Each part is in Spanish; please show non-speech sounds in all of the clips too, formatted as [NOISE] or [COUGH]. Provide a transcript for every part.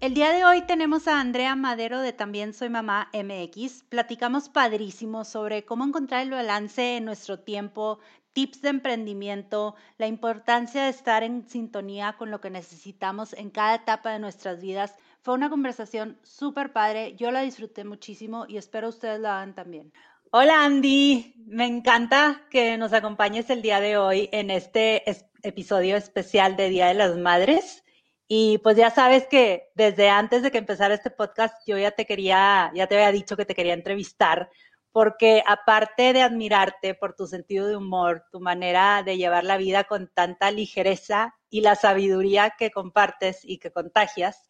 El día de hoy tenemos a Andrea Madero de También Soy Mamá MX. Platicamos padrísimo sobre cómo encontrar el balance en nuestro tiempo, tips de emprendimiento, la importancia de estar en sintonía con lo que necesitamos en cada etapa de nuestras vidas. Fue una conversación súper padre, yo la disfruté muchísimo y espero ustedes la hagan también. Hola Andy, me encanta que nos acompañes el día de hoy en este episodio especial de Día de las Madres. Y pues ya sabes que desde antes de que empezara este podcast, yo ya te quería, ya te había dicho que te quería entrevistar, porque aparte de admirarte por tu sentido de humor, tu manera de llevar la vida con tanta ligereza y la sabiduría que compartes y que contagias,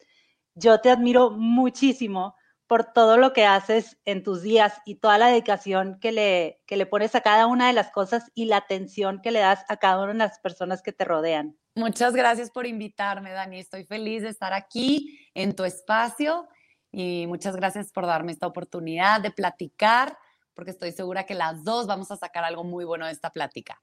yo te admiro muchísimo por todo lo que haces en tus días y toda la dedicación que le, que le pones a cada una de las cosas y la atención que le das a cada una de las personas que te rodean. Muchas gracias por invitarme, Dani. Estoy feliz de estar aquí en tu espacio y muchas gracias por darme esta oportunidad de platicar, porque estoy segura que las dos vamos a sacar algo muy bueno de esta plática.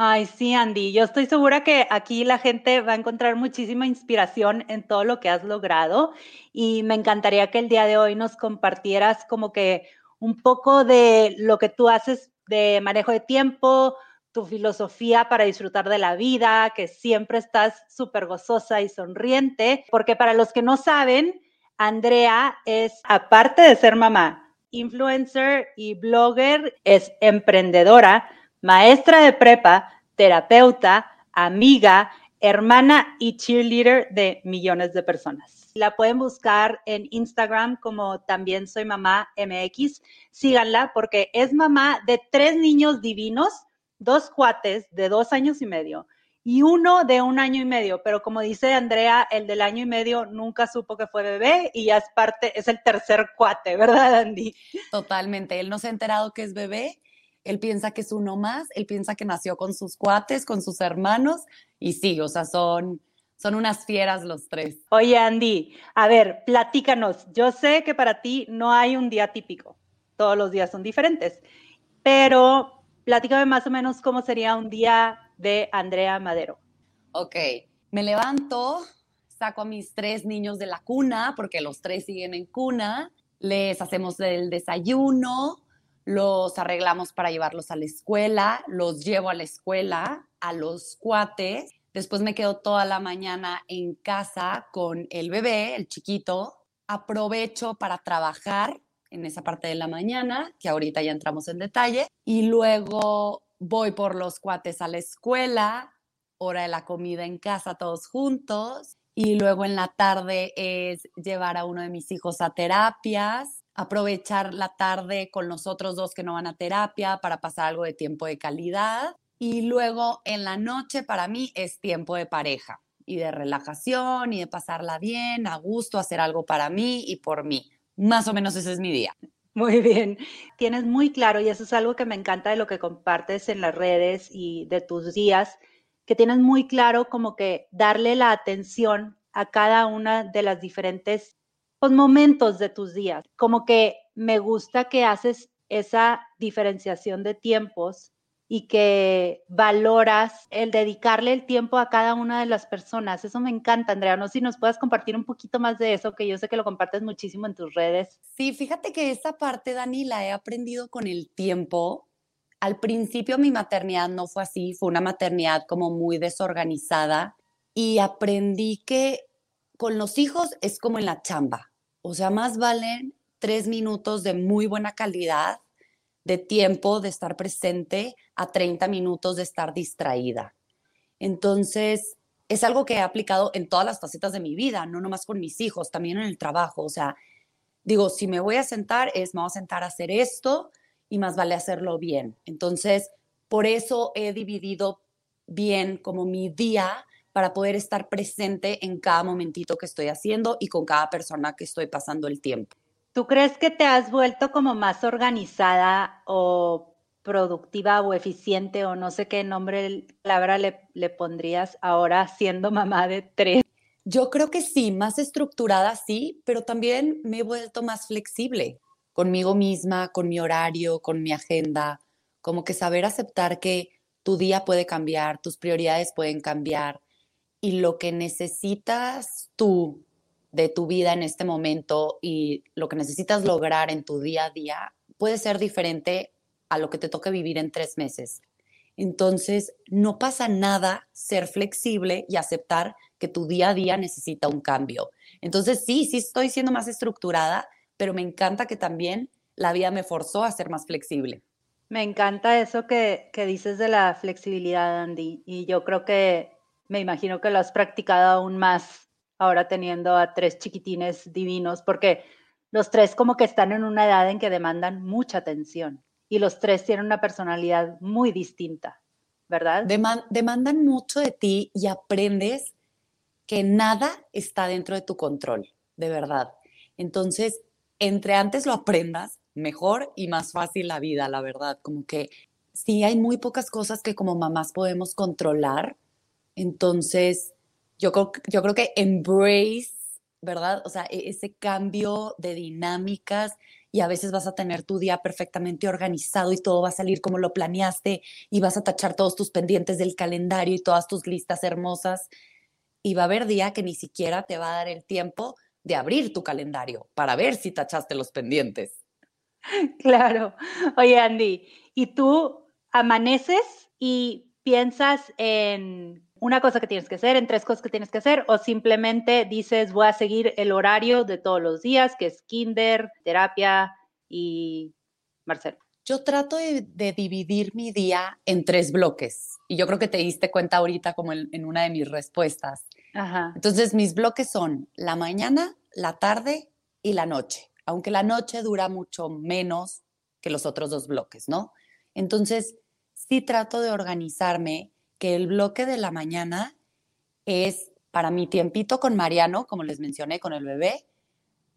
Ay, sí, Andy, yo estoy segura que aquí la gente va a encontrar muchísima inspiración en todo lo que has logrado y me encantaría que el día de hoy nos compartieras como que un poco de lo que tú haces de manejo de tiempo, tu filosofía para disfrutar de la vida, que siempre estás súper gozosa y sonriente, porque para los que no saben, Andrea es, aparte de ser mamá, influencer y blogger, es emprendedora maestra de prepa, terapeuta, amiga, hermana y cheerleader de millones de personas. La pueden buscar en Instagram como también soy mamá MX. Síganla porque es mamá de tres niños divinos, dos cuates de dos años y medio y uno de un año y medio. Pero como dice Andrea, el del año y medio nunca supo que fue bebé y ya es parte, es el tercer cuate, ¿verdad, Andy? Totalmente. Él no se ha enterado que es bebé él piensa que es uno más, él piensa que nació con sus cuates, con sus hermanos, y sí, o sea, son, son unas fieras los tres. Oye, Andy, a ver, platícanos. Yo sé que para ti no hay un día típico, todos los días son diferentes, pero platícame más o menos cómo sería un día de Andrea Madero. Ok, me levanto, saco a mis tres niños de la cuna, porque los tres siguen en cuna, les hacemos el desayuno, los arreglamos para llevarlos a la escuela, los llevo a la escuela, a los cuates, después me quedo toda la mañana en casa con el bebé, el chiquito, aprovecho para trabajar en esa parte de la mañana, que ahorita ya entramos en detalle, y luego voy por los cuates a la escuela, hora de la comida en casa todos juntos, y luego en la tarde es llevar a uno de mis hijos a terapias, aprovechar la tarde con los otros dos que no van a terapia para pasar algo de tiempo de calidad. Y luego en la noche para mí es tiempo de pareja y de relajación y de pasarla bien, a gusto, hacer algo para mí y por mí. Más o menos ese es mi día. Muy bien, tienes muy claro y eso es algo que me encanta de lo que compartes en las redes y de tus días, que tienes muy claro como que darle la atención a cada una de las diferentes pues, momentos de tus días. Como que me gusta que haces esa diferenciación de tiempos y que valoras el dedicarle el tiempo a cada una de las personas. Eso me encanta, Andrea. No sé si nos puedas compartir un poquito más de eso, que yo sé que lo compartes muchísimo en tus redes. Sí, fíjate que esa parte, Dani, la he aprendido con el tiempo. Al principio mi maternidad no fue así, fue una maternidad como muy desorganizada y aprendí que con los hijos es como en la chamba. O sea, más valen tres minutos de muy buena calidad de tiempo de estar presente a 30 minutos de estar distraída. Entonces, es algo que he aplicado en todas las facetas de mi vida, no nomás con mis hijos, también en el trabajo. O sea, digo, si me voy a sentar, es me voy a sentar a hacer esto y más vale hacerlo bien. Entonces, por eso he dividido bien como mi día para poder estar presente en cada momentito que estoy haciendo y con cada persona que estoy pasando el tiempo. ¿Tú crees que te has vuelto como más organizada o productiva o eficiente o no sé qué nombre, palabra le, le pondrías ahora siendo mamá de tres? Yo creo que sí, más estructurada sí, pero también me he vuelto más flexible conmigo misma, con mi horario, con mi agenda, como que saber aceptar que tu día puede cambiar, tus prioridades pueden cambiar y lo que necesitas tú de tu vida en este momento y lo que necesitas lograr en tu día a día puede ser diferente a lo que te toque vivir en tres meses. Entonces, no pasa nada ser flexible y aceptar que tu día a día necesita un cambio. Entonces, sí, sí estoy siendo más estructurada, pero me encanta que también la vida me forzó a ser más flexible. Me encanta eso que, que dices de la flexibilidad, Andy. Y yo creo que me imagino que lo has practicado aún más ahora teniendo a tres chiquitines divinos, porque los tres como que están en una edad en que demandan mucha atención y los tres tienen una personalidad muy distinta, ¿verdad? demandan mucho de ti y aprendes que nada está dentro de tu control, de verdad. Entonces, entre antes lo aprendas, mejor y más fácil la vida, la verdad. Como que sí hay muy pocas cosas que como mamás podemos controlar. Entonces, yo creo, yo creo que embrace, ¿verdad? O sea, e, ese cambio de dinámicas y a veces vas a tener tu día perfectamente organizado y todo va a salir como lo planeaste y vas a tachar todos tus pendientes del calendario y todas tus listas hermosas y va a haber día que ni siquiera te va a dar el tiempo de abrir tu calendario para ver si tachaste los pendientes. [LAUGHS] Claro. Oye, Andy, ¿y tú amaneces y piensas en una cosa que tienes que hacer, en tres cosas que tienes que hacer, o simplemente dices, voy a seguir el horario de todos los días, que es kinder, terapia y Marcelo? Yo trato de, dividir mi día en tres bloques y yo creo que te diste cuenta ahorita como en, una de mis respuestas. Entonces mis bloques son la mañana, la tarde y la noche, aunque la noche dura mucho menos que los otros dos bloques, ¿no? Entonces sí trato de organizarme que el bloque de la mañana es para mi tiempito con Mariano, como les mencioné, con el bebé,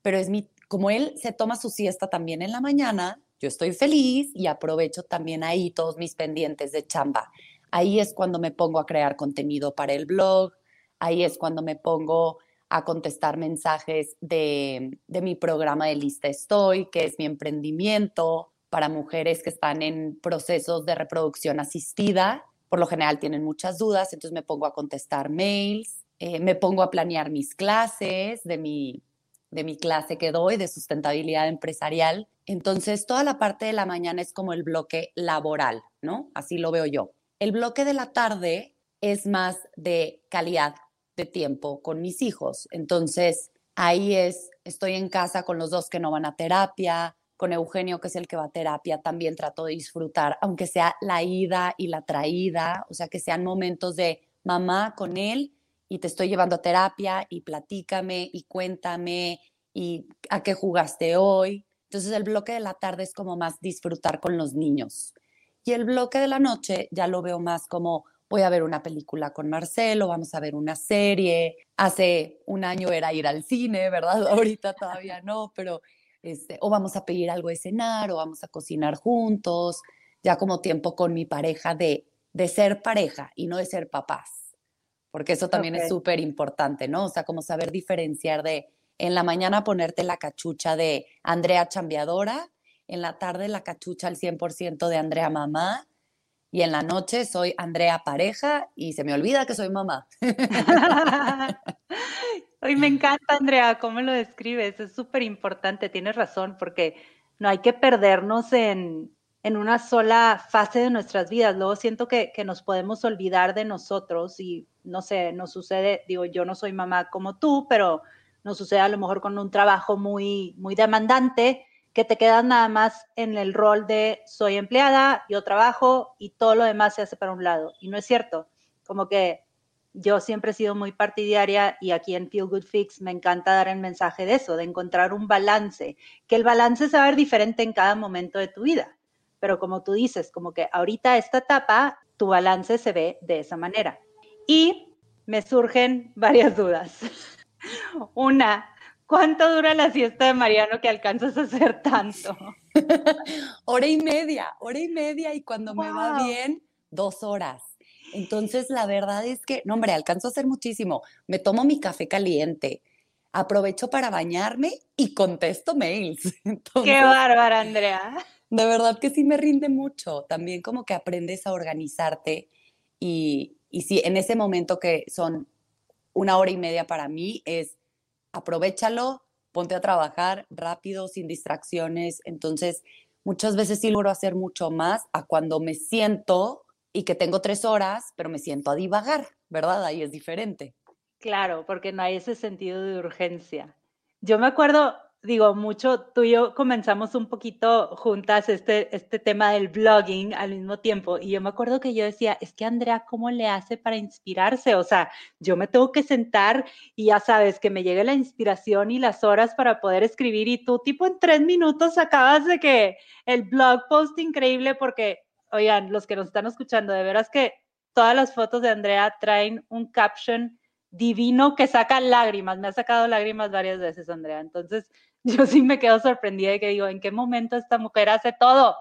pero es mi, como él se toma su siesta también en la mañana, yo estoy feliz y aprovecho también ahí todos mis pendientes de chamba. Ahí es cuando me pongo a crear contenido para el blog, ahí es cuando me pongo a contestar mensajes de, de mi programa de Lista Estoy, que es mi emprendimiento para mujeres que están en procesos de reproducción asistida por lo general tienen muchas dudas, entonces me pongo a contestar mails, eh, me pongo a planear mis clases de mi, de mi clase que doy de sustentabilidad empresarial. Entonces, toda la parte de la mañana es como el bloque laboral, ¿no? Así lo veo yo. El bloque de la tarde es más de calidad de tiempo con mis hijos. Entonces, ahí es, estoy en casa con los dos que no van a terapia, con Eugenio, que es el que va a terapia, también trato de disfrutar, aunque sea la ida y la traída, o sea, que sean momentos de mamá con él y te estoy llevando a terapia y platícame y cuéntame y a qué jugaste hoy. Entonces el bloque de la tarde es como más disfrutar con los niños. Y el bloque de la noche ya lo veo más como voy a ver una película con Marcelo, vamos a ver una serie. Hace un año era ir al cine, ¿verdad? [LAUGHS] Ahorita todavía no, pero este, o vamos a pedir algo de cenar, o vamos a cocinar juntos, ya como tiempo con mi pareja de, de ser pareja y no de ser papás, porque eso también es súper importante, ¿no? O sea, como saber diferenciar de en la mañana ponerte la cachucha de Andrea chambeadora, en la tarde la cachucha al 100% de Andrea mamá, y en la noche soy Andrea pareja y se me olvida que soy mamá. [LAUGHS] Hoy me encanta, Andrea, cómo lo describes. Es súper importante, tienes razón, porque no hay que perdernos en, en, una sola fase de nuestras vidas. Luego siento que, que, nos podemos olvidar de nosotros y, no sé, nos sucede, digo, yo no soy mamá como tú, pero nos sucede a lo mejor con un trabajo muy, muy demandante que te quedas nada más en el rol de soy empleada, yo trabajo y todo lo demás se hace para un lado. Y no es cierto, como que yo siempre he sido muy partidaria y aquí en Feel Good Fix me encanta dar el mensaje de eso, de encontrar un balance, que el balance se va a ver diferente en cada momento de tu vida. Pero como tú dices, como que ahorita esta etapa, tu balance se ve de esa manera. Y me surgen [LAUGHS] varias dudas. Una, ¿Cuánto dura la siesta de Mariano que alcanzas a hacer tanto? [LAUGHS] hora y media, hora y media y cuando me va bien, dos horas. Entonces, la verdad es que, no, hombre, alcanzo a hacer muchísimo. Me tomo mi café caliente, aprovecho para bañarme y contesto mails. [LAUGHS] Qué bárbara, Andrea. De verdad que sí me rinde mucho. También como que aprendes a organizarte y, y sí, en ese momento que son una hora y media para mí es aprovechalo, ponte a trabajar rápido, sin distracciones. Entonces, muchas veces sí logro hacer mucho más a cuando me siento y que tengo tres horas, pero me siento a divagar, ¿verdad? Ahí es diferente. Claro, porque no hay ese sentido de urgencia. Yo me acuerdo, digo, mucho, tú y yo comenzamos un poquito juntas este, este tema del blogging al mismo tiempo. Y yo me acuerdo que yo decía, es que Andrea, ¿cómo le hace para inspirarse? O sea, yo me tengo que sentar y ya sabes, que me llegue la inspiración y las horas para poder escribir. Y tú, tipo, en tres minutos acabas de que el blog post increíble, porque, oigan, los que nos están escuchando, de veras que todas las fotos de Andrea traen un caption divino que saca lágrimas. Me ha sacado lágrimas varias veces, Andrea. Entonces, [LAUGHS] yo sí me quedo sorprendida y que digo, ¿en qué momento esta mujer hace todo?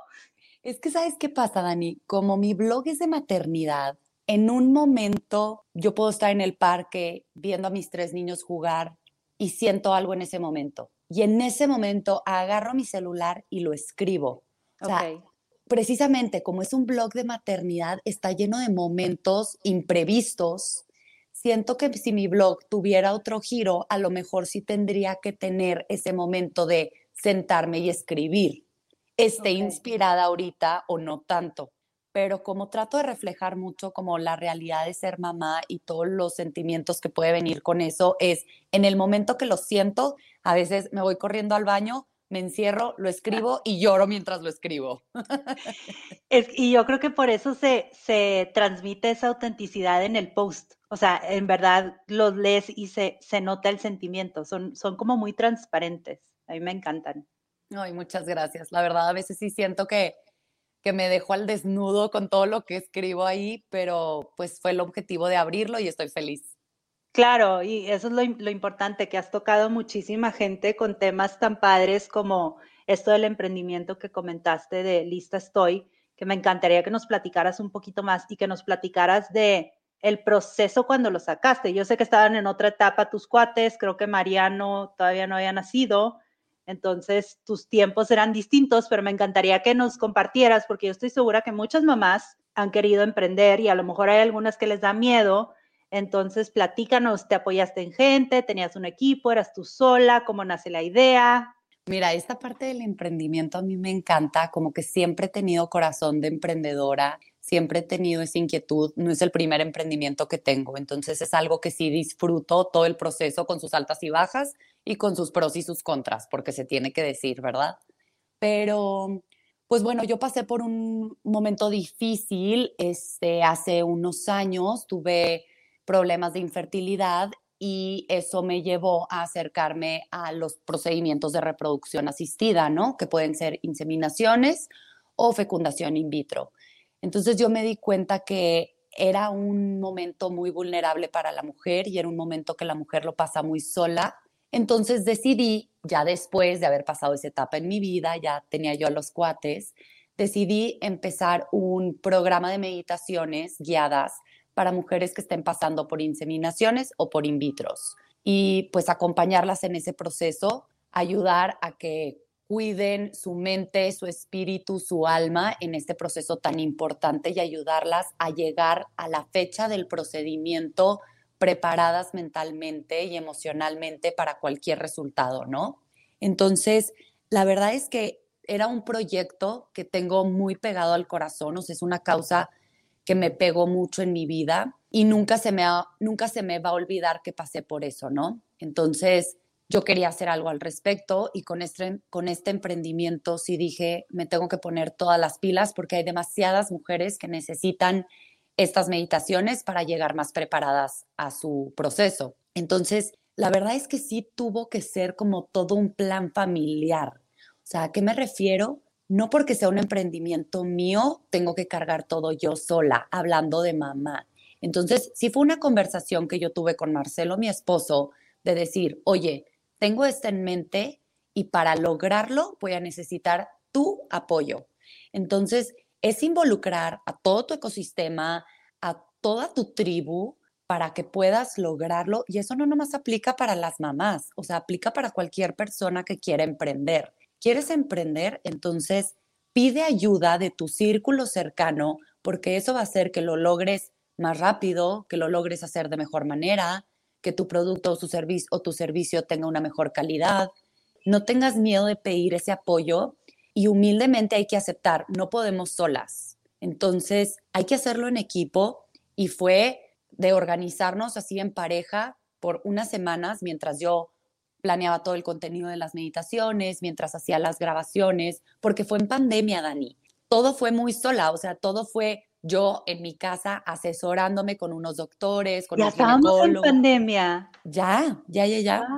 Es que, ¿sabes qué pasa, Dani? Como mi blog es de maternidad, en un momento yo puedo estar en el parque viendo a mis tres niños jugar y siento algo en ese momento. Y en ese momento agarro mi celular y lo escribo. O sea, precisamente como es un blog de maternidad, está lleno de momentos imprevistos siento que si mi blog tuviera otro giro, a lo mejor sí tendría que tener ese momento de sentarme y escribir. Esté inspirada ahorita o no tanto. Pero como trato de reflejar mucho como la realidad de ser mamá y todos los sentimientos que puede venir con eso, es en el momento que lo siento, a veces me voy corriendo al baño, me encierro, lo escribo y lloro mientras lo escribo. [LAUGHS] y yo creo que por eso se, se transmite esa autenticidad en el post. O sea, en verdad los lees y se, se nota el sentimiento. Son, son como muy transparentes. A mí me encantan. Ay, muchas gracias. La verdad, a veces sí siento que, que me dejo al desnudo con todo lo que escribo ahí, pero pues fue el objetivo de abrirlo y estoy feliz. Claro, y eso es lo, lo, importante, que has tocado muchísima gente con temas tan padres como esto del emprendimiento que comentaste de Lista Estoy, que me encantaría que nos platicaras un poquito más y que nos platicaras de el proceso cuando lo sacaste. Yo sé que estaban en otra etapa tus cuates, creo que Mariano todavía no había nacido, entonces tus tiempos eran distintos, pero me encantaría que nos compartieras, porque yo estoy segura que muchas mamás han querido emprender y a lo mejor hay algunas que les da miedo entonces, platícanos, ¿te apoyaste en gente? ¿Tenías un equipo? ¿Eras tú sola? ¿Cómo nace la idea? Mira, esta parte del emprendimiento a mí me encanta, como que siempre he tenido corazón de emprendedora, siempre he tenido esa inquietud, no es el primer emprendimiento que tengo, entonces es algo que sí disfruto todo el proceso con sus altas y bajas y con sus pros y sus contras, porque se tiene que decir, ¿verdad? Pero, pues bueno, yo pasé por un momento difícil, este, hace unos años tuve problemas de infertilidad y eso me llevó a acercarme a los procedimientos de reproducción asistida, ¿no? Que pueden ser inseminaciones o fecundación in vitro. Entonces yo me di cuenta que era un momento muy vulnerable para la mujer y era un momento que la mujer lo pasa muy sola. Entonces decidí, ya después de haber pasado esa etapa en mi vida, ya tenía yo a los cuates, decidí empezar un programa de meditaciones guiadas para mujeres que estén pasando por inseminaciones o por in vitros y pues acompañarlas en ese proceso, ayudar a que cuiden su mente, su espíritu, su alma en este proceso tan importante y ayudarlas a llegar a la fecha del procedimiento preparadas mentalmente y emocionalmente para cualquier resultado, ¿no? Entonces, la verdad es que era un proyecto que tengo muy pegado al corazón, o sea, es una causa que me pegó mucho en mi vida y nunca se me, nunca se me va a olvidar que pasé por eso, ¿no? Entonces, yo quería hacer algo al respecto y con este, con este emprendimiento sí dije, me tengo que poner todas las pilas porque hay demasiadas mujeres que necesitan estas meditaciones para llegar más preparadas a su proceso. Entonces, la verdad es que sí tuvo que ser como todo un plan familiar. O sea, ¿a qué me refiero? no porque sea un emprendimiento mío, tengo que cargar todo yo sola, hablando de mamá. Entonces, sí fue una conversación que yo tuve con Marcelo, mi esposo, de decir, oye, tengo esto en mente y para lograrlo voy a necesitar tu apoyo. Entonces, es involucrar a todo tu ecosistema, a toda tu tribu para que puedas lograrlo. Y eso no nomás aplica para las mamás, o sea, aplica para cualquier persona que quiera emprender. ¿Quieres emprender? Entonces, pide ayuda de tu círculo cercano, porque eso va a hacer que lo logres más rápido, que lo logres hacer de mejor manera, que tu producto o, su servicio, o tu servicio tenga una mejor calidad. No tengas miedo de pedir ese apoyo y humildemente hay que aceptar, no podemos solas. Entonces, hay que hacerlo en equipo y fue de organizarnos así en pareja por unas semanas mientras yo planeaba todo el contenido de las meditaciones, mientras hacía las grabaciones, porque fue en pandemia, Dani. Todo fue muy sola, o sea, todo fue yo en mi casa asesorándome con unos doctores, con ya estábamos en pandemia. Ya, ya, ya, ya.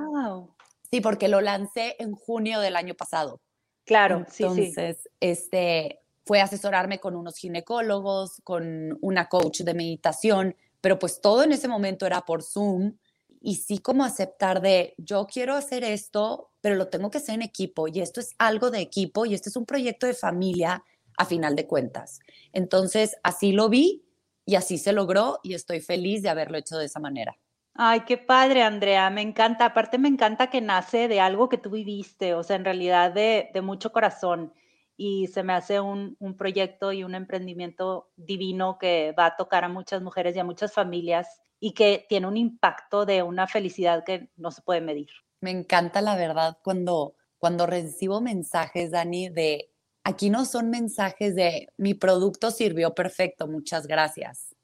Sí, porque lo lancé en junio del año pasado. Claro, sí, sí. Entonces, este, fue asesorarme con unos ginecólogos, con una coach de meditación, pero pues todo en ese momento era por Zoom y sí como aceptar de yo quiero hacer esto, pero lo tengo que hacer en equipo y esto es algo de equipo y este es un proyecto de familia a final de cuentas. Entonces, así lo vi y así se logró y estoy feliz de haberlo hecho de esa manera. Ay, qué padre, Andrea, me encanta. Aparte, me encanta que nace de algo que tú viviste, o sea, en realidad de, de mucho corazón. Y se me hace un, un, proyecto y un emprendimiento divino que va a tocar a muchas mujeres y a muchas familias y que tiene un impacto de una felicidad que no se puede medir. Me encanta, la verdad, cuando, cuando recibo mensajes, Dani, de Aquí no son mensajes de mi producto sirvió perfecto, muchas gracias.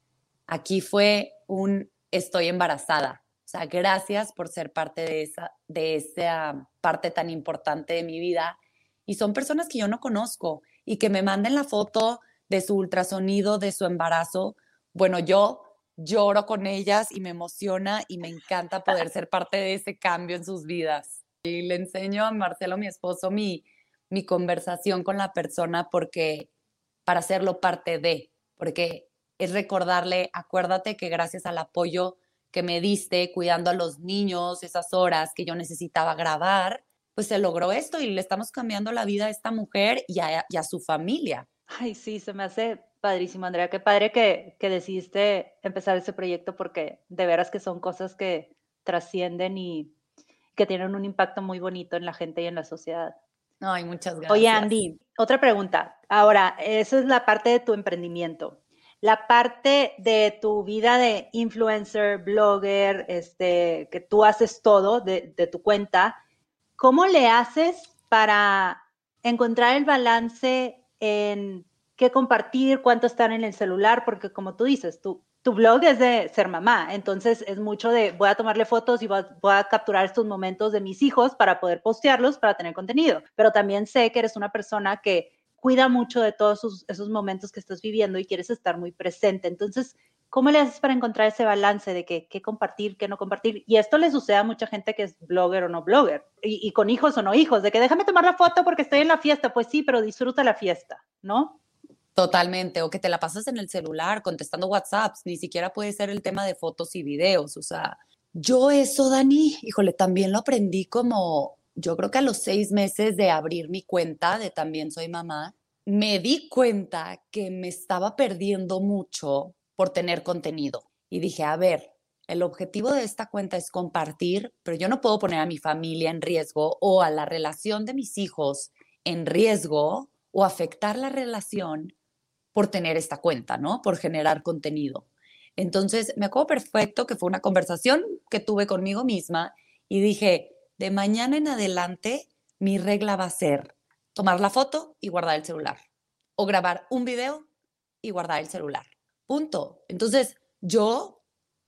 Aquí fue un estoy embarazada. O sea, gracias por ser parte de esa, de esa parte tan importante de mi vida. Y son personas que yo no conozco y que me manden la foto de su ultrasonido, de su embarazo. Bueno, yo lloro con ellas y me emociona y me encanta poder [LAUGHS] ser parte de ese cambio en sus vidas. Y le enseño a Marcelo, mi esposo, mi, mi conversación con la persona porque para hacerlo parte de, porque es recordarle, acuérdate que gracias al apoyo que me diste cuidando a los niños, esas horas que yo necesitaba grabar, pues se logró esto y le estamos cambiando la vida a esta mujer y a, su familia. Ay, sí, se me hace padrísimo, Andrea. Qué padre que, que decidiste empezar ese proyecto porque de veras que son cosas que trascienden y que tienen un impacto muy bonito en la gente y en la sociedad. Ay, muchas gracias. Oye, Andy, otra pregunta. Ahora, esa es la parte de tu emprendimiento. La parte de tu vida de influencer, blogger, este, que tú haces todo de, de tu cuenta, ¿cómo le haces para encontrar el balance en qué compartir, cuánto están en el celular? Porque como tú dices, tú tu blog es de ser mamá, entonces es mucho de voy a tomarle fotos y voy a, capturar estos momentos de mis hijos para poder postearlos, para tener contenido. Pero también sé que eres una persona que cuida mucho de todos esos, momentos que estás viviendo y quieres estar muy presente. Entonces, ¿cómo le haces para encontrar ese balance de qué compartir, qué no compartir? Y esto le sucede a mucha gente que es blogger o no blogger, y, y con hijos o no hijos, de que déjame tomar la foto porque estoy en la fiesta. Pues sí, pero disfruta la fiesta, ¿no? Totalmente, o que te la pasas en el celular contestando WhatsApps, ni siquiera puede ser el tema de fotos y videos, o sea, yo eso, Dani, híjole, también lo aprendí como, yo creo que a los seis meses de abrir mi cuenta de También Soy Mamá, me di cuenta que me estaba perdiendo mucho por tener contenido. Y dije, a ver, el objetivo de esta cuenta es compartir, pero yo no puedo poner a mi familia en riesgo o a la relación de mis hijos en riesgo o afectar la relación por tener esta cuenta, ¿no? Por generar contenido. Entonces, me acuerdo perfecto que fue una conversación que tuve conmigo misma y dije, de mañana en adelante, mi regla va a ser tomar la foto y guardar el celular. O grabar un video y guardar el celular. Punto. Entonces, yo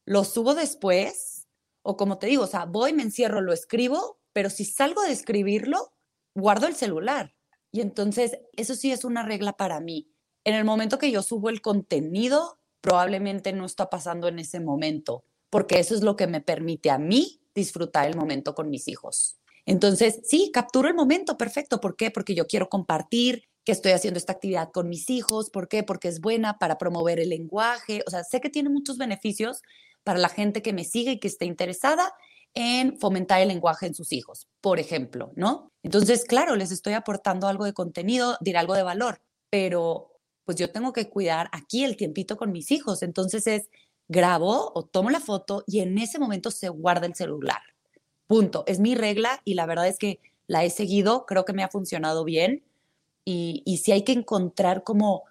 lo subo después, o como te digo, o sea, voy, me encierro, lo escribo, pero si salgo de escribirlo, guardo el celular. Y entonces, eso sí es una regla para mí en el momento que yo subo el contenido, probablemente no está pasando en ese momento, porque eso es lo que me permite a mí disfrutar el momento con mis hijos. Entonces, sí, capturo el momento, perfecto. ¿Por qué? Porque yo quiero compartir que estoy haciendo esta actividad con mis hijos. ¿Por qué? Porque es buena para promover el lenguaje. O sea, sé que tiene muchos beneficios para la gente que me sigue y que esté interesada en fomentar el lenguaje en sus hijos, por ejemplo, ¿no? Entonces, claro, les estoy aportando algo de contenido, diré algo de valor, pero pues yo tengo que cuidar aquí el tiempito con mis hijos. Entonces es grabo o tomo la foto y en ese momento se guarda el celular. Punto. Es mi regla y la verdad es que la he seguido, creo que me ha funcionado bien y, si hay que encontrar como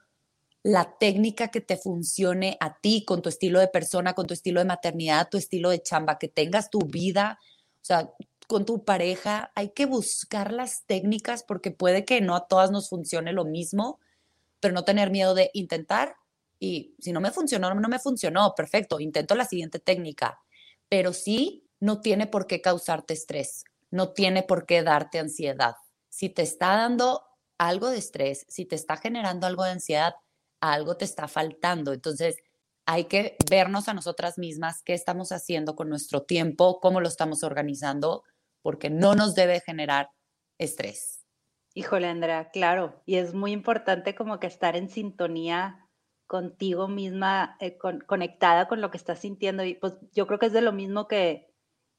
la técnica que te funcione a ti, con tu estilo de persona, con tu estilo de maternidad, tu estilo de chamba, que tengas tu vida, o sea, con tu pareja, hay que buscar las técnicas porque puede que no a todas nos funcione lo mismo, pero no tener miedo de intentar y si no me funcionó, no me funcionó, perfecto, intento la siguiente técnica, pero sí no tiene por qué causarte estrés, no tiene por qué darte ansiedad. Si te está dando algo de estrés, si te está generando algo de ansiedad, algo te está faltando. Entonces, hay que vernos a nosotras mismas qué estamos haciendo con nuestro tiempo, cómo lo estamos organizando, porque no nos debe generar estrés. Híjole, Andrea, claro. Y es muy importante como que estar en sintonía contigo misma, eh, conectada con lo que estás sintiendo. Y pues yo creo que es de lo mismo que,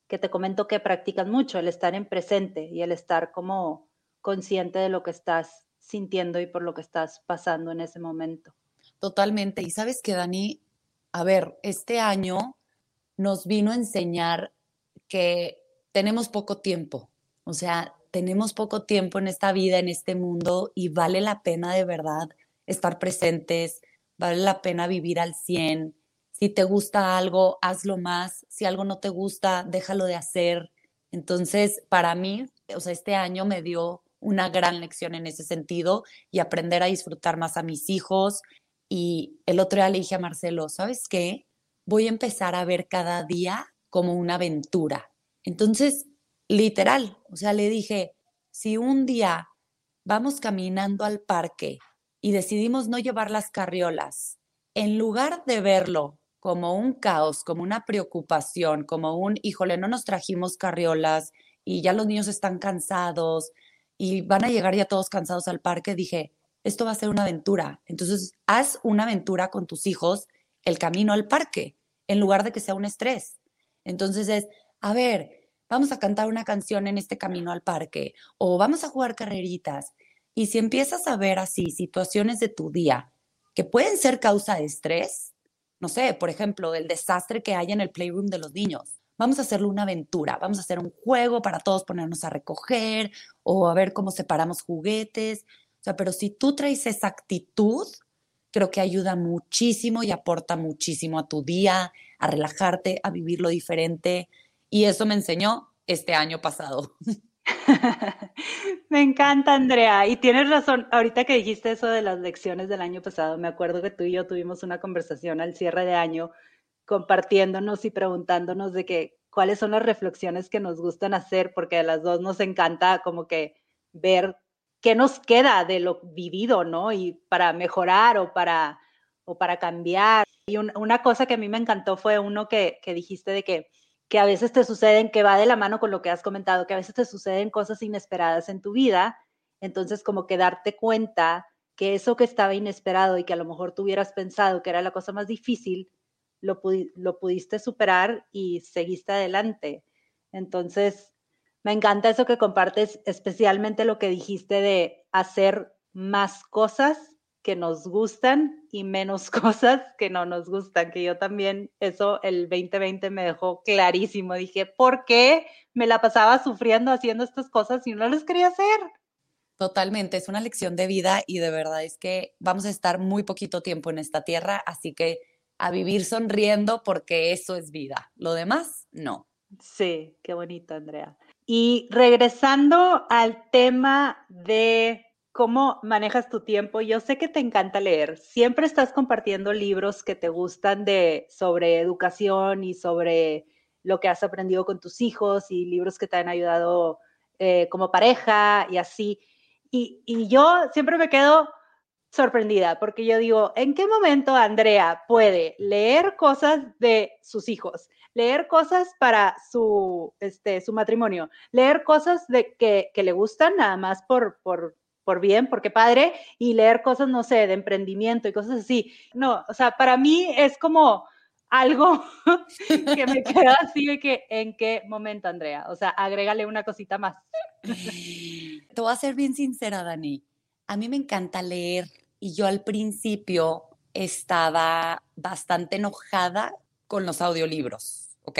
que te comento que practicas mucho, el estar en presente y el estar como consciente de lo que estás sintiendo y por lo que estás pasando en ese momento. Totalmente. Y sabes que, Dani, a ver, este año nos vino a enseñar que tenemos poco tiempo. O sea, tenemos poco tiempo en esta vida, en este mundo, y vale la pena de verdad estar presentes, vale la pena vivir al 100. Si te gusta algo, hazlo más. Si algo no te gusta, déjalo de hacer. Entonces, para mí, o sea, este año me dio una gran lección en ese sentido y aprender a disfrutar más a mis hijos. Y el otro día le dije a Marcelo, ¿sabes qué? Voy a empezar a ver cada día como una aventura. Entonces, literal, o sea, le dije, si un día vamos caminando al parque y decidimos no llevar las carriolas, en lugar de verlo como un caos, como una preocupación, como un, híjole, no nos trajimos carriolas y ya los niños están cansados y van a llegar ya todos cansados al parque, dije, esto va a ser una aventura. Entonces, haz una aventura con tus hijos el camino al parque, en lugar de que sea un estrés. Entonces es, a ver, vamos a cantar una canción en este camino al parque o vamos a jugar carreritas. Y si empiezas a ver así situaciones de tu día que pueden ser causa de estrés, no sé, por ejemplo, el desastre que hay en el playroom de los niños, vamos a hacerlo una aventura, vamos a hacer un juego para todos ponernos a recoger o a ver cómo separamos juguetes. O sea, pero si tú traes esa actitud, creo que ayuda muchísimo y aporta muchísimo a tu día, a relajarte, a vivirlo diferente. Y eso me enseñó este año pasado. [LAUGHS] [LAUGHS] me encanta, Andrea. Y tienes razón, ahorita que dijiste eso de las lecciones del año pasado, me acuerdo que tú y yo tuvimos una conversación al cierre de año compartiéndonos y preguntándonos de que cuáles son las reflexiones que nos gustan hacer, porque a las dos nos encanta como que ver qué nos queda de lo vivido, ¿no? Y para mejorar o para, o para cambiar. Y una cosa que a mí me encantó fue uno que, que dijiste de que que a veces te suceden, que va de la mano con lo que has comentado, que a veces te suceden cosas inesperadas en tu vida, entonces como que darte cuenta que eso que estaba inesperado y que a lo mejor tú hubieras pensado que era la cosa más difícil, lo, lo pudiste superar y seguiste adelante. Entonces, me encanta eso que compartes, especialmente lo que dijiste de hacer más cosas que nos gustan y menos [LAUGHS] cosas que no nos gustan, que yo también, eso el 2020 me dejó clarísimo. Dije, ¿por qué me la pasaba sufriendo haciendo estas cosas y no las quería hacer? Totalmente, es una lección de vida y de verdad es que vamos a estar muy poquito tiempo en esta tierra, así que a vivir sonriendo porque eso es vida. Lo demás, no. Sí, qué bonito, Andrea. Y regresando al tema de ¿Cómo manejas tu tiempo? Yo sé que te encanta leer. Siempre estás compartiendo libros que te gustan de sobre educación y sobre lo que has aprendido con tus hijos y libros que te han ayudado eh, como pareja y así. Y, y yo siempre me quedo sorprendida porque yo digo, ¿en qué momento Andrea puede leer cosas de sus hijos, leer cosas para su, este, su matrimonio, leer cosas de que, que le gustan nada más por, por por bien, porque padre, y leer cosas, no sé, de emprendimiento y cosas así. No, o sea, para mí es como algo [LAUGHS] que me queda así de que, ¿en qué momento, Andrea? O sea, agrégale una cosita más. Te voy a ser bien sincera, Dani. A mí me encanta leer y yo al principio estaba bastante enojada con los audiolibros, ¿ok?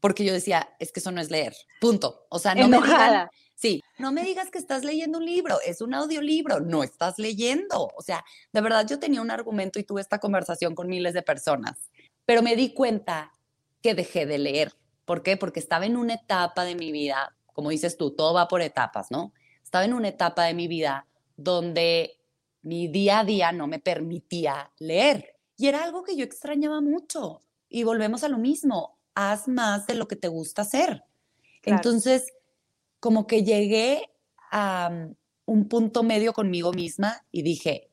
Porque yo decía, es que eso no es leer, punto. O sea, no enojada. me Sí, no me digas que estás leyendo un libro, es un audiolibro, no estás leyendo. O sea, de verdad yo tenía un argumento y tuve esta conversación con miles de personas, pero me di cuenta que dejé de leer. ¿Por qué? Porque estaba en una etapa de mi vida, como dices tú, todo va por etapas, ¿no? Estaba en una etapa de mi vida donde mi día a día no me permitía leer y era algo que yo extrañaba mucho. Y volvemos a lo mismo, haz más de lo que te gusta hacer. Entonces, como que llegué a mm, un punto medio conmigo misma y dije,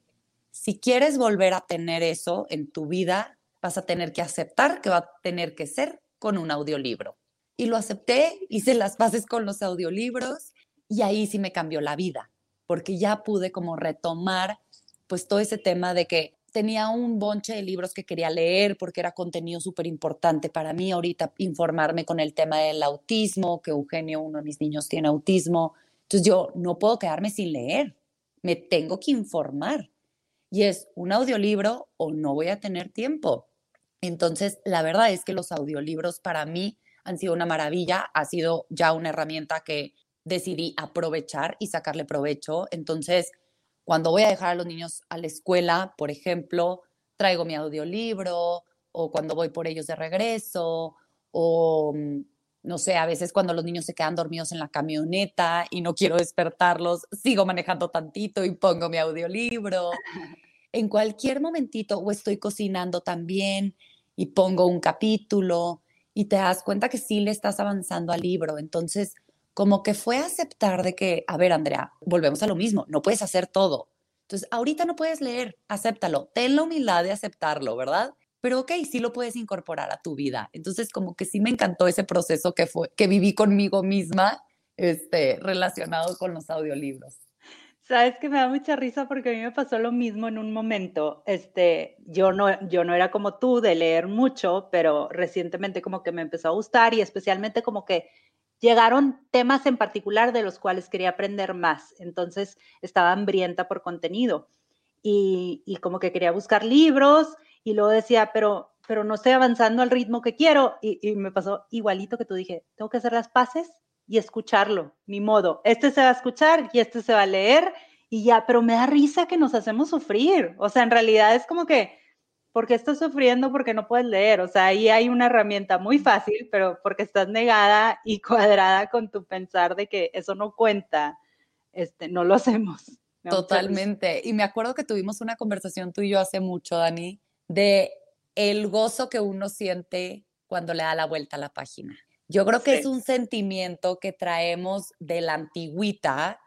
si quieres volver a tener eso en tu vida, vas a tener que aceptar que va a tener que ser con un audiolibro. Y lo acepté, hice las bases con los audiolibros y ahí sí me cambió la vida, porque ya pude como retomar pues todo ese tema de que tenía un bonche de libros que quería leer porque era contenido súper importante para mí ahorita informarme con el tema del autismo, que Eugenio, uno de mis niños, tiene autismo. Entonces yo no puedo quedarme sin leer, me tengo que informar. Y es un audiolibro o no voy a tener tiempo. Entonces, la verdad es que los audiolibros para mí han sido una maravilla, ha sido ya una herramienta que decidí aprovechar y sacarle provecho. Entonces, cuando voy a dejar a los niños a la escuela, por ejemplo, traigo mi audiolibro o cuando voy por ellos de regreso o mm, no sé, a veces cuando los niños se quedan dormidos en la camioneta y no quiero despertarlos, sigo manejando tantito y pongo mi audiolibro. En cualquier momentito o estoy cocinando también y pongo un capítulo y te das cuenta que sí le estás avanzando al libro. Entonces, como que fue aceptar de que, a ver, Andrea, volvemos a lo mismo, no puedes hacer todo. Entonces, ahorita no puedes leer, acéptalo, ten la humildad de aceptarlo, ¿verdad? Pero ok, sí lo puedes incorporar a tu vida. Entonces, como que sí me encantó ese proceso que fue, que viví conmigo misma, este, relacionado con los audiolibros. Sabes que me da mucha risa porque a mí me pasó lo mismo en un momento. Este, yo no, yo no era como tú de leer mucho, pero recientemente como que me empezó a gustar y especialmente como que llegaron temas en particular de los cuales quería aprender más. Entonces estaba hambrienta por contenido y, como que quería buscar libros y luego decía, pero, pero no estoy avanzando al ritmo que quiero. Y, y me pasó igualito que tú dije, tengo que hacer las paces y escucharlo, ni modo. Este se va a escuchar y este se va a leer y ya, pero me da risa que nos hacemos sufrir. O sea, en realidad es como que ¿por qué estás sufriendo porque no puedes leer? O sea, ahí hay una herramienta muy fácil, pero porque estás negada y [LAUGHS] cuadrada con tu pensar de que eso no cuenta, este, no lo hacemos. [LAUGHS] Totalmente. Y me acuerdo que tuvimos una conversación tú y yo hace mucho, Dani, de el gozo que uno siente cuando le da la vuelta a la página. Yo creo que es un sentimiento que traemos de la antigüita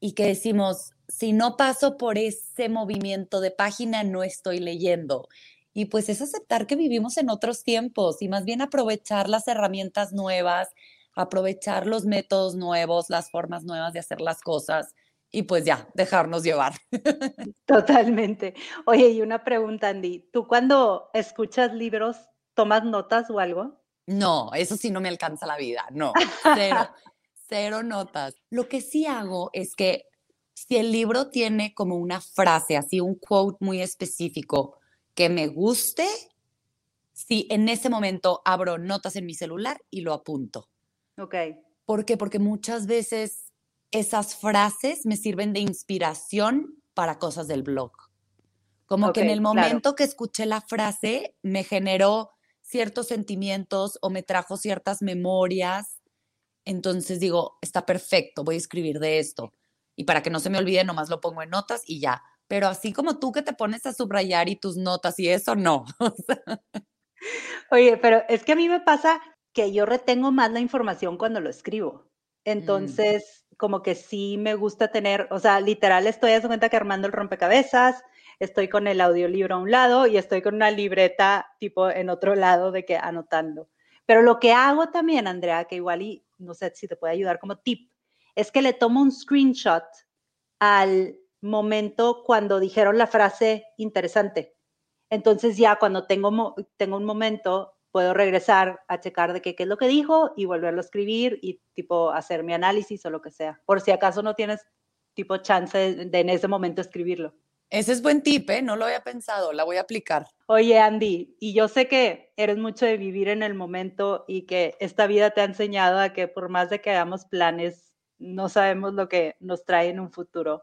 y que decimos, si no paso por ese movimiento de página, no estoy leyendo. Y pues es aceptar que vivimos en otros tiempos y más bien aprovechar las herramientas nuevas, aprovechar los métodos nuevos, las formas nuevas de hacer las cosas y pues ya, dejarnos llevar. [LAUGHS] Totalmente. Oye, y una pregunta, Andy, ¿tú cuando escuchas libros tomas notas o algo? No, eso sí no me alcanza la vida, no, cero, [LAUGHS] cero notas. Lo que sí hago es que si el libro tiene como una frase, así un quote muy específico que me guste, sí, en ese momento abro notas en mi celular y lo apunto. Ok. ¿Por qué? Porque muchas veces esas frases me sirven de inspiración para cosas del blog. Como que en el momento que escuché la frase me generó ciertos sentimientos o me trajo ciertas memorias. Entonces digo, está perfecto, voy a escribir de esto y para que no se me olvide, nomás lo pongo en notas y ya. Pero así como tú que te pones a subrayar y tus notas y eso, no. [LAUGHS] Oye, pero es que a mí me pasa que yo retengo más la información cuando lo escribo. Mm. Entonces, como que sí me gusta tener, o sea, literal estoy haciendo cuenta que armando el rompecabezas, estoy con el audiolibro a un lado y estoy con una libreta tipo en otro lado de que anotando. Pero lo que hago también, Andrea, que igual y no sé si te puede ayudar como tip, es que le tomo un screenshot al momento cuando dijeron la frase interesante. Entonces ya cuando tengo, tengo un momento, puedo regresar a checar de qué, qué es lo que dijo y volverlo a escribir y tipo hacer mi análisis o lo que sea, por si acaso no tienes tipo chance de, en ese momento escribirlo. Ese es buen tip, ¿eh? No lo había pensado, la voy a aplicar. Oye, Andy, y yo sé que eres mucho de vivir en el momento y que esta vida te ha enseñado a que por más de que hagamos planes, no sabemos lo que nos trae en un futuro.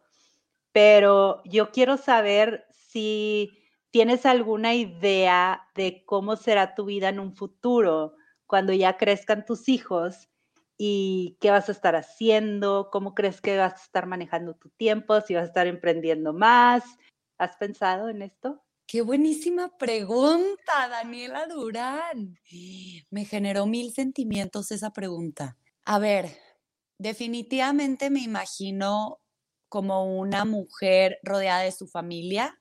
Pero yo quiero saber si tienes alguna idea de cómo será tu vida en un futuro cuando ya crezcan tus hijos y qué vas a estar haciendo, cómo crees que vas a estar manejando tu tiempo, si vas a estar emprendiendo más. ¿Has pensado en esto? Qué buenísima pregunta, Daniela Durán. Me generó mil sentimientos esa pregunta. A ver, definitivamente me imagino como una mujer rodeada de su familia.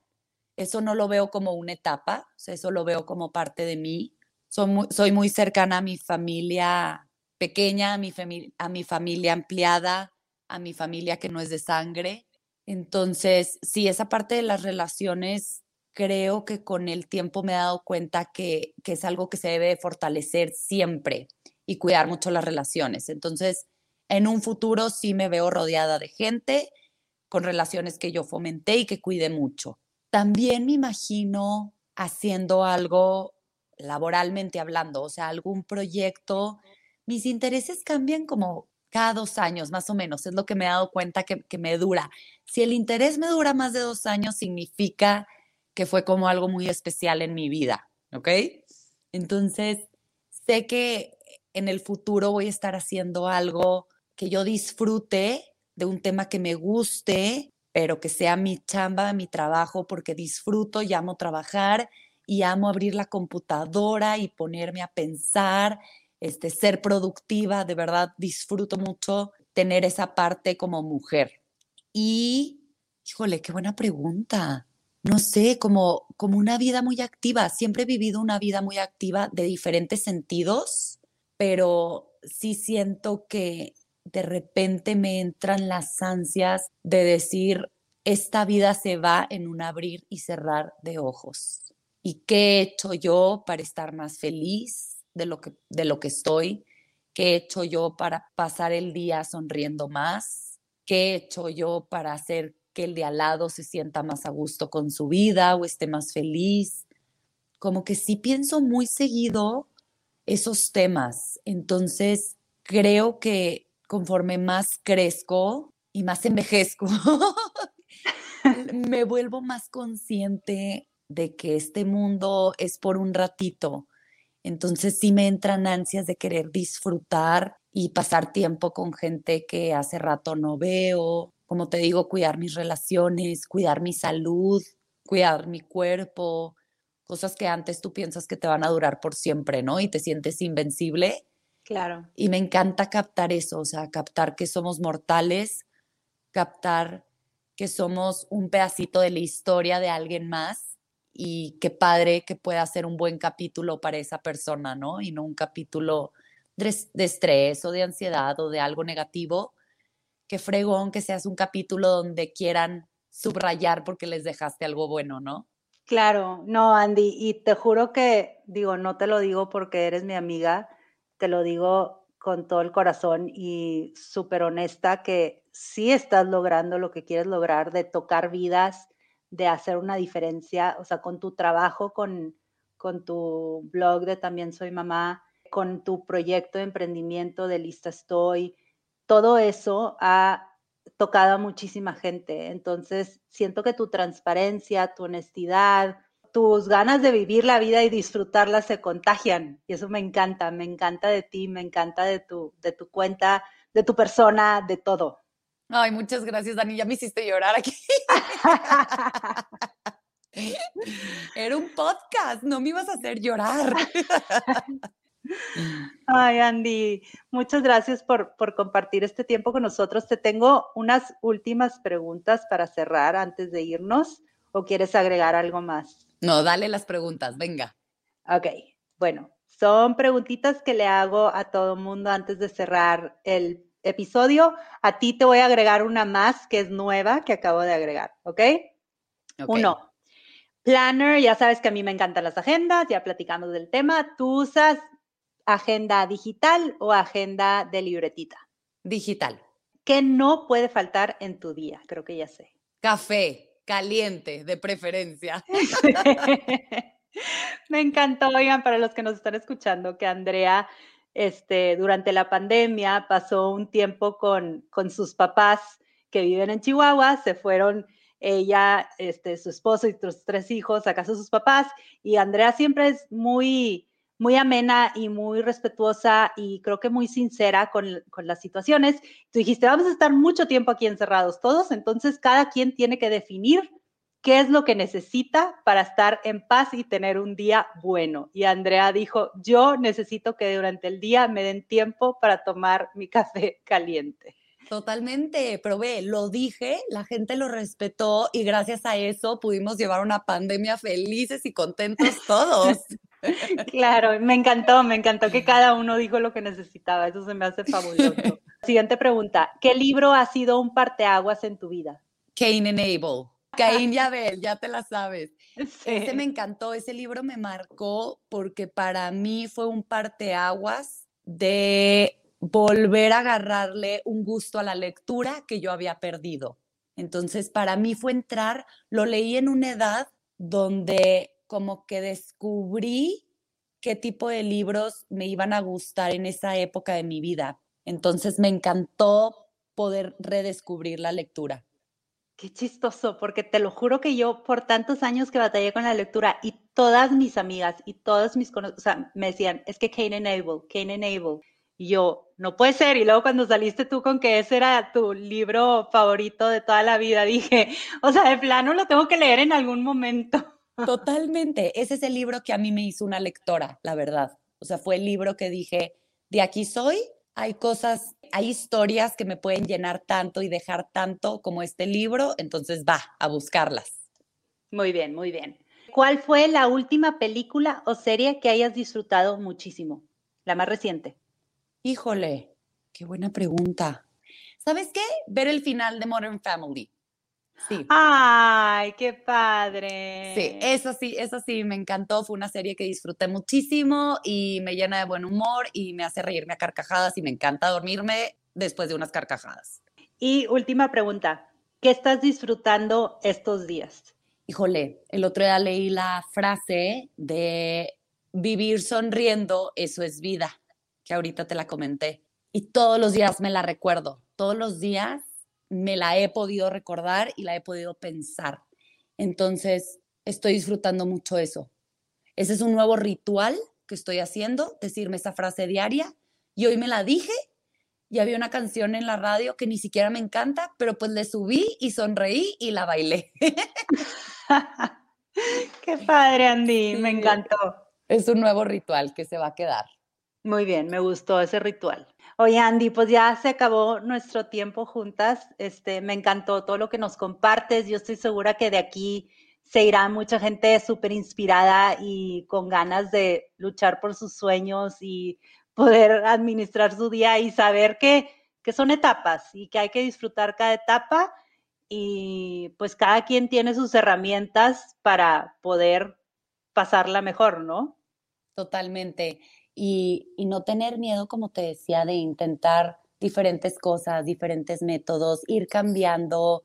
Eso no lo veo como una etapa, eso lo veo como parte de mí. Soy muy, cercana a mi familia pequeña, a mi, a mi familia ampliada, a mi familia que no es de sangre. Entonces, sí, esa parte de las relaciones, creo que con el tiempo me he dado cuenta que, que es algo que se debe fortalecer siempre y cuidar mucho las relaciones. Entonces, en un futuro sí me veo rodeada de gente con relaciones que yo fomenté y que cuide mucho. También me imagino haciendo algo laboralmente hablando, o sea, algún proyecto mis intereses cambian como cada dos años, más o menos, es lo que me he dado cuenta que, me dura. Si el interés me dura más de dos años, significa que fue como algo muy especial en mi vida, ¿ok? Entonces, sé que en el futuro voy a estar haciendo algo que yo disfrute, de un tema que me guste, pero que sea mi chamba, mi trabajo, porque disfruto y amo trabajar y amo abrir la computadora y ponerme a pensar este, ser productiva, de verdad disfruto mucho tener esa parte como mujer. Y, híjole, qué buena pregunta. No sé, como, como una vida muy activa. Siempre he vivido una vida muy activa de diferentes sentidos, pero sí siento que de repente me entran las ansias de decir, esta vida se va en un abrir y cerrar de ojos. ¿Y qué he hecho yo para estar más feliz? de lo que, de lo que estoy, qué he hecho yo para pasar el día sonriendo más, qué he hecho yo para hacer que el de al lado se sienta más a gusto con su vida o esté más feliz. Como que sí pienso muy seguido esos temas. Entonces, creo que conforme más crezco y más envejezco, [LAUGHS] me vuelvo más consciente de que este mundo es por un ratito entonces sí me entran ansias de querer disfrutar y pasar tiempo con gente que hace rato no veo, como te digo, cuidar mis relaciones, cuidar mi salud, cuidar mi cuerpo, cosas que antes tú piensas que te van a durar por siempre, ¿no? Y te sientes invencible. Claro. Y me encanta captar eso, o sea, captar que somos mortales, captar que somos un pedacito de la historia de alguien más y qué padre que pueda ser un buen capítulo para esa persona, ¿no? Y no un capítulo de, estrés o de ansiedad o de algo negativo. Qué fregón que seas un capítulo donde quieran subrayar porque les dejaste algo bueno, ¿no? Claro, no, Andy, y te juro que, digo, no te lo digo porque eres mi amiga, te lo digo con todo el corazón y súper honesta que sí estás logrando lo que quieres lograr de tocar vidas, de hacer una diferencia, o sea, con tu trabajo, con, con tu blog de También Soy Mamá, con tu proyecto de emprendimiento de Lista Estoy, todo eso ha tocado a muchísima gente. Entonces, siento que tu transparencia, tu honestidad, tus ganas de vivir la vida y disfrutarla se contagian. Y eso me encanta, me encanta de ti, me encanta de tu, de tu cuenta, de tu persona, de todo. Ay, muchas gracias, Dani. Ya me hiciste llorar aquí. [LAUGHS] Era un podcast, no me ibas a hacer llorar. Ay, Andy, muchas gracias por, por, compartir este tiempo con nosotros. Te tengo unas últimas preguntas para cerrar antes de irnos. ¿O quieres agregar algo más? No, dale las preguntas, venga. Ok, bueno, son preguntitas que le hago a todo mundo antes de cerrar el episodio. A ti te voy a agregar una más que es nueva que acabo de agregar, ¿ok? Uno, planner, ya sabes que a mí me encantan las agendas, ya platicamos del tema. ¿Tú usas agenda digital o agenda de libretita? Digital. ¿Qué no puede faltar en tu día? Creo que ya sé. Café, caliente, de preferencia. [LAUGHS] me encantó, oigan, para los que nos están escuchando, que Andrea este, durante la pandemia pasó un tiempo con, con sus papás que viven en Chihuahua, se fueron ella, este, su esposo y sus tres hijos a casa de sus papás. Y Andrea siempre es muy, muy amena y muy respetuosa y creo que muy sincera con, con, las situaciones. Tú dijiste, vamos a estar mucho tiempo aquí encerrados todos, entonces cada quien tiene que definir qué es lo que necesita para estar en paz y tener un día bueno. Y Andrea dijo, yo necesito que durante el día me den tiempo para tomar mi café caliente. Totalmente, pero ve, lo dije, la gente lo respetó y gracias a eso pudimos llevar una pandemia felices y contentos todos. [LAUGHS] claro, me encantó, me encantó que cada uno dijo lo que necesitaba, eso se me hace fabuloso. Siguiente pregunta, ¿qué libro ha sido un parteaguas en tu vida? Cain and Abel. Cain y Abel, ya te la sabes. Ese me encantó, ese libro me marcó porque para mí fue un parteaguas de volver a agarrarle un gusto a la lectura que yo había perdido. Entonces, para mí fue entrar, lo leí en una edad donde como que descubrí qué tipo de libros me iban a gustar en esa época de mi vida. Entonces, me encantó poder redescubrir la lectura. Qué chistoso, porque te lo juro que yo por tantos años que batallé con la lectura y todas mis amigas y todas mis, sea, me decían, es que Abel, Cain and Abel. Y yo, no puede ser. Y luego cuando saliste tú con que ese era tu libro favorito de toda la vida, [LAUGHS] dije, o sea, de plano lo tengo que leer en algún momento. Totalmente. Ese es el libro que a mí me hizo una lectora, la verdad. O sea, fue el libro que dije, de aquí soy, hay cosas, hay historias que me pueden llenar tanto y dejar tanto como este libro, entonces va a buscarlas. Muy bien, muy bien. ¿Cuál fue la última película o serie que hayas disfrutado muchísimo? La más reciente. Híjole, qué buena pregunta. ¿Sabes qué? Ver el final de Modern Family. Sí. Ay, qué padre. Sí, eso sí, eso sí, me encantó. Fue una serie que disfruté muchísimo y me llena de buen humor y me hace reírme a carcajadas y me encanta dormirme después de unas carcajadas. Y última pregunta, ¿qué estás disfrutando estos días? Híjole, el otro día leí la frase de vivir sonriendo, eso es vida que ahorita te la comenté. Y todos los días me la recuerdo, todos los días me la he podido recordar y la he podido pensar. Entonces, estoy disfrutando mucho eso. Ese es un nuevo ritual que estoy haciendo, decirme esa frase diaria. Y hoy me la dije y había una canción en la radio que ni siquiera me encanta, pero pues le subí y sonreí y la bailé. [LAUGHS] Qué padre, Andy, me encantó. Es un nuevo ritual que se va a quedar. Muy bien, me gustó ese ritual. Oye, Andy, pues ya se acabó nuestro tiempo juntas. Este, me encantó todo lo que nos compartes. Yo estoy segura que de aquí se irá mucha gente súper inspirada y con ganas de luchar por sus sueños y poder administrar su día y saber que, que son etapas y que hay que disfrutar cada etapa y pues cada quien tiene sus herramientas para poder pasarla mejor, ¿no? Totalmente y, no tener miedo, como te decía, de intentar diferentes cosas, diferentes métodos, ir cambiando,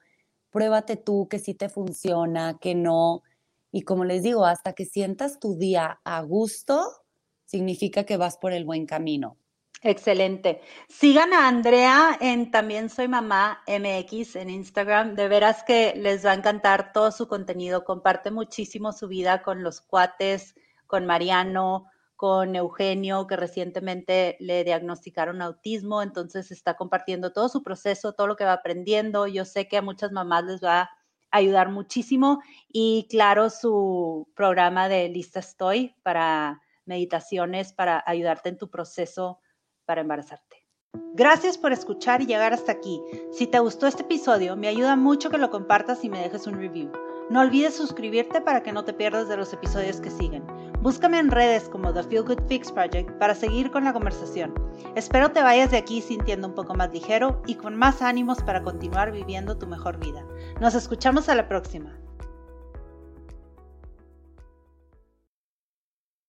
pruébate tú que sí te funciona, que no. Y como les digo, hasta que sientas tu día a gusto, significa que vas por el buen camino. Excelente. Sigan a Andrea en También Soy Mamá MX en Instagram. De veras que les va a encantar todo su contenido. Comparte muchísimo su vida con los cuates, con Mariano, con Eugenio, que recientemente le diagnosticaron autismo, entonces está compartiendo todo su proceso, todo lo que va aprendiendo. Yo sé que a muchas mamás les va a ayudar muchísimo y claro, su programa de Lista Estoy para meditaciones, para ayudarte en tu proceso para embarazarte. Gracias por escuchar y llegar hasta aquí. Si te gustó este episodio, me ayuda mucho que lo compartas y me dejes un review. No olvides suscribirte para que no te pierdas de los episodios que siguen. Búscame en redes como The Feel Good Fix Project para seguir con la conversación. Espero te vayas de aquí sintiendo un poco más ligero y con más ánimos para continuar viviendo tu mejor vida. Nos escuchamos a la próxima.